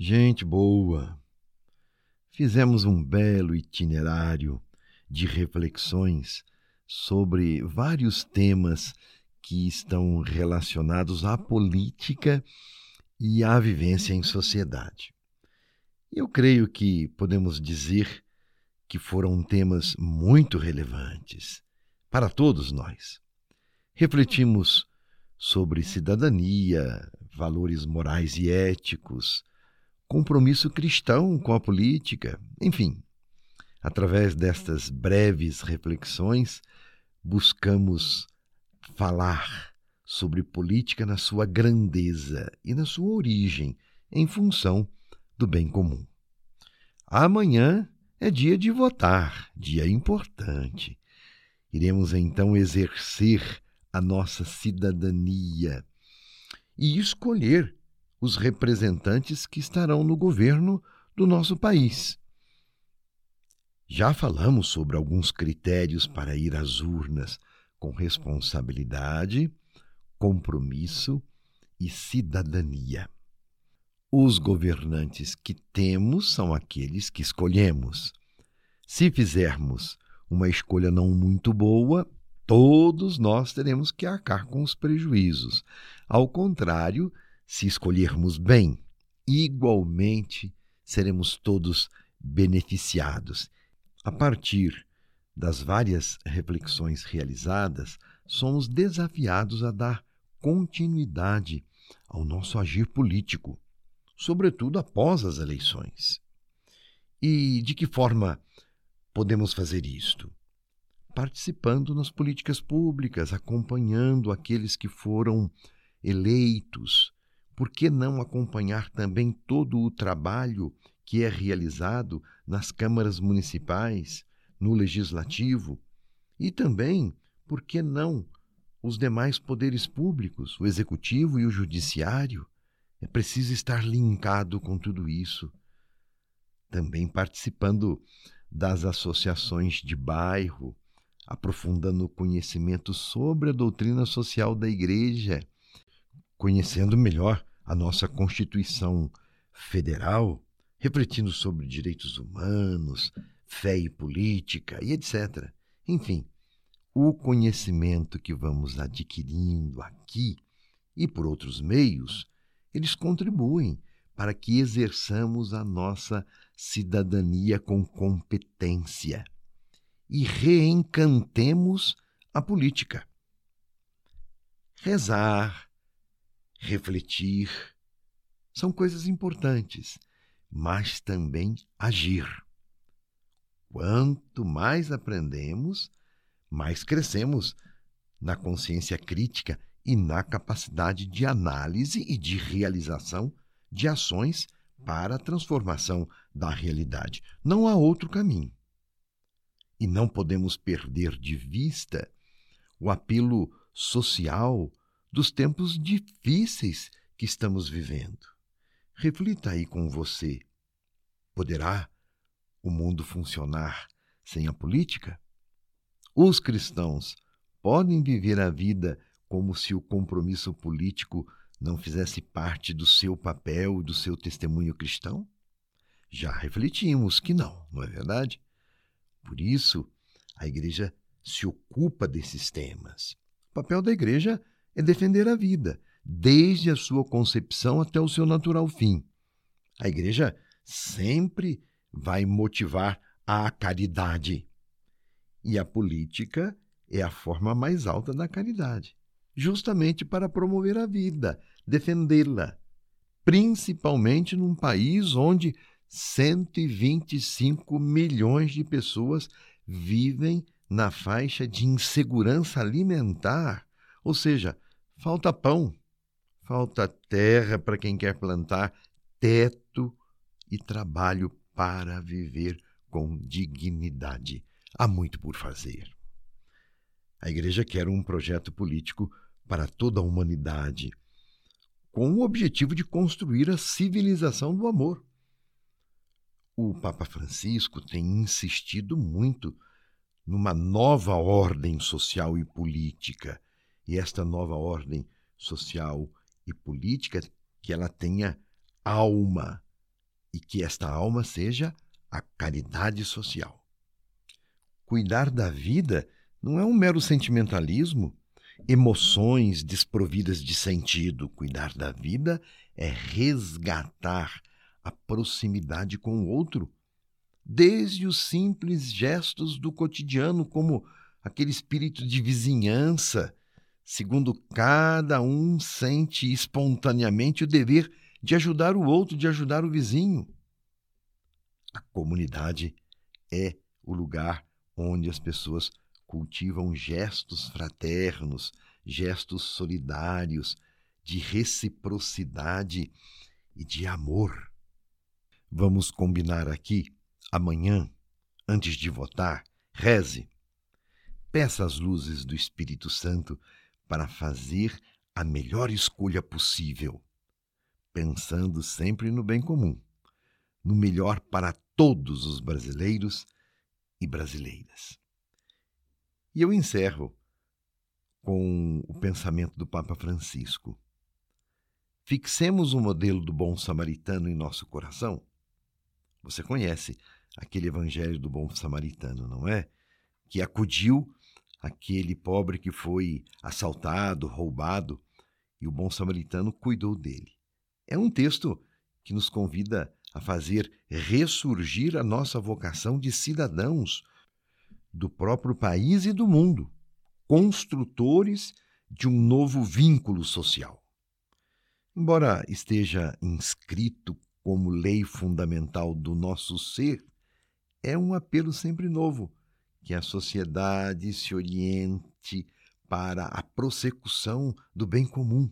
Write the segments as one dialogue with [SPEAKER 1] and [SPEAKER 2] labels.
[SPEAKER 1] Gente boa, fizemos um belo itinerário de reflexões sobre vários temas que estão relacionados à política e à vivência em sociedade. Eu creio que podemos dizer que foram temas muito relevantes para todos nós. Refletimos sobre cidadania, valores morais e éticos, compromisso cristão com a política, enfim. Através destas breves reflexões, buscamos falar sobre política na sua grandeza e na sua origem, em função do bem comum. Amanhã é dia de votar, dia importante. Iremos então exercer a nossa cidadania e escolher os representantes que estarão no governo do nosso país. Já falamos sobre alguns critérios para ir às urnas com responsabilidade, compromisso e cidadania. Os governantes que temos são aqueles que escolhemos. Se fizermos uma escolha não muito boa, todos nós teremos que arcar com os prejuízos. Ao contrário, se escolhermos bem, igualmente seremos todos beneficiados. A partir das várias reflexões realizadas, somos desafiados a dar continuidade ao nosso agir político, sobretudo após as eleições. E de que forma podemos fazer isto? Participando nas políticas públicas, acompanhando aqueles que foram eleitos. Por que não acompanhar também todo o trabalho que é realizado nas câmaras municipais, no legislativo e também, por que não, os demais poderes públicos, o executivo e o judiciário? É preciso estar linkado com tudo isso. Também participando das associações de bairro, aprofundando o conhecimento sobre a doutrina social da Igreja, conhecendo melhor a nossa Constituição Federal, refletindo sobre direitos humanos, fé e política e etc. Enfim, o conhecimento que vamos adquirindo aqui e por outros meios, eles contribuem para que exerçamos a nossa cidadania com competência e reencantemos a política. Rezar, refletir, são coisas importantes, mas também agir. Quanto mais aprendemos, mais crescemos na consciência crítica e na capacidade de análise e de realização de ações para a transformação da realidade. Não há outro caminho. E não podemos perder de vista o apelo social dos tempos difíceis que estamos vivendo. Reflita aí com você. Poderá o mundo funcionar sem a política? Os cristãos podem viver a vida como se o compromisso político não fizesse parte do seu papel do seu testemunho cristão? Já refletimos que não, não é verdade? Por isso, a igreja se ocupa desses temas. O papel da igreja é defender a vida, desde a sua concepção até o seu natural fim. A igreja sempre vai motivar a caridade. E a política é a forma mais alta da caridade, justamente para promover a vida, defendê-la, principalmente num país onde 125 milhões de pessoas vivem na faixa de insegurança alimentar, ou seja, falta pão, falta terra para quem quer plantar, teto e trabalho para viver com dignidade. Há muito por fazer. A Igreja quer um projeto político para toda a humanidade, com o objetivo de construir a civilização do amor. O Papa Francisco tem insistido muito numa nova ordem social e política, e esta nova ordem social e política que ela tenha alma, e que esta alma seja a caridade social. Cuidar da vida não é um mero sentimentalismo, emoções desprovidas de sentido. Cuidar da vida é resgatar a proximidade com o outro, desde os simples gestos do cotidiano, como aquele espírito de vizinhança, segundo cada um sente espontaneamente o dever de ajudar o outro, de ajudar o vizinho. A comunidade é o lugar onde as pessoas cultivam gestos fraternos, gestos solidários, de reciprocidade e de amor. Vamos combinar aqui, amanhã, antes de votar, reze. Peça as luzes do Espírito Santo para fazer a melhor escolha possível, pensando sempre no bem comum, no melhor para todos os brasileiros e brasileiras. E eu encerro com o pensamento do Papa Francisco. Fixemos o modelo do bom samaritano em nosso coração. Você conhece aquele evangelho do bom samaritano, não é? Que acudiu aquele pobre que foi assaltado, roubado, e o bom samaritano cuidou dele. É um texto que nos convida a fazer ressurgir a nossa vocação de cidadãos do próprio país e do mundo, construtores de um novo vínculo social. Embora esteja inscrito como lei fundamental do nosso ser, é um apelo sempre novo que a sociedade se oriente para a prossecução do bem comum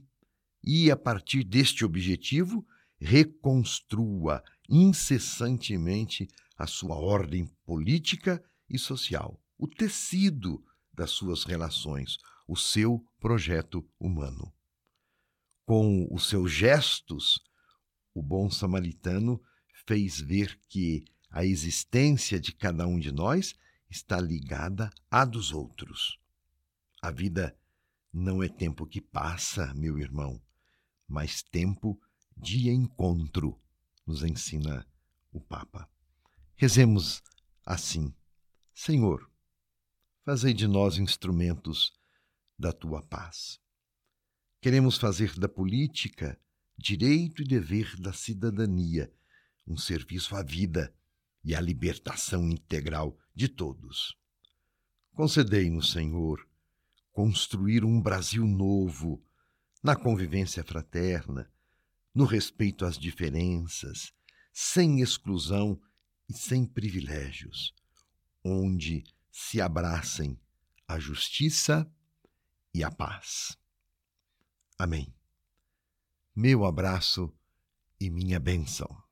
[SPEAKER 1] e, a partir deste objetivo, reconstrua incessantemente a sua ordem política e social, o tecido das suas relações, o seu projeto humano. Com os seus gestos, o bom samaritano fez ver que a existência de cada um de nós está ligada à dos outros. A vida não é tempo que passa, meu irmão, mas tempo de encontro, nos ensina o Papa. Rezemos assim Senhor, fazei de nós instrumentos da tua paz. Queremos fazer da política direito e dever da cidadania, um serviço à vida e à libertação integral de todos. Concedei-nos, Senhor, construir um Brasil novo, na convivência fraterna, no respeito às diferenças, sem exclusão e sem privilégios onde se abracem a justiça e a paz. Amém. Meu abraço e minha bênção.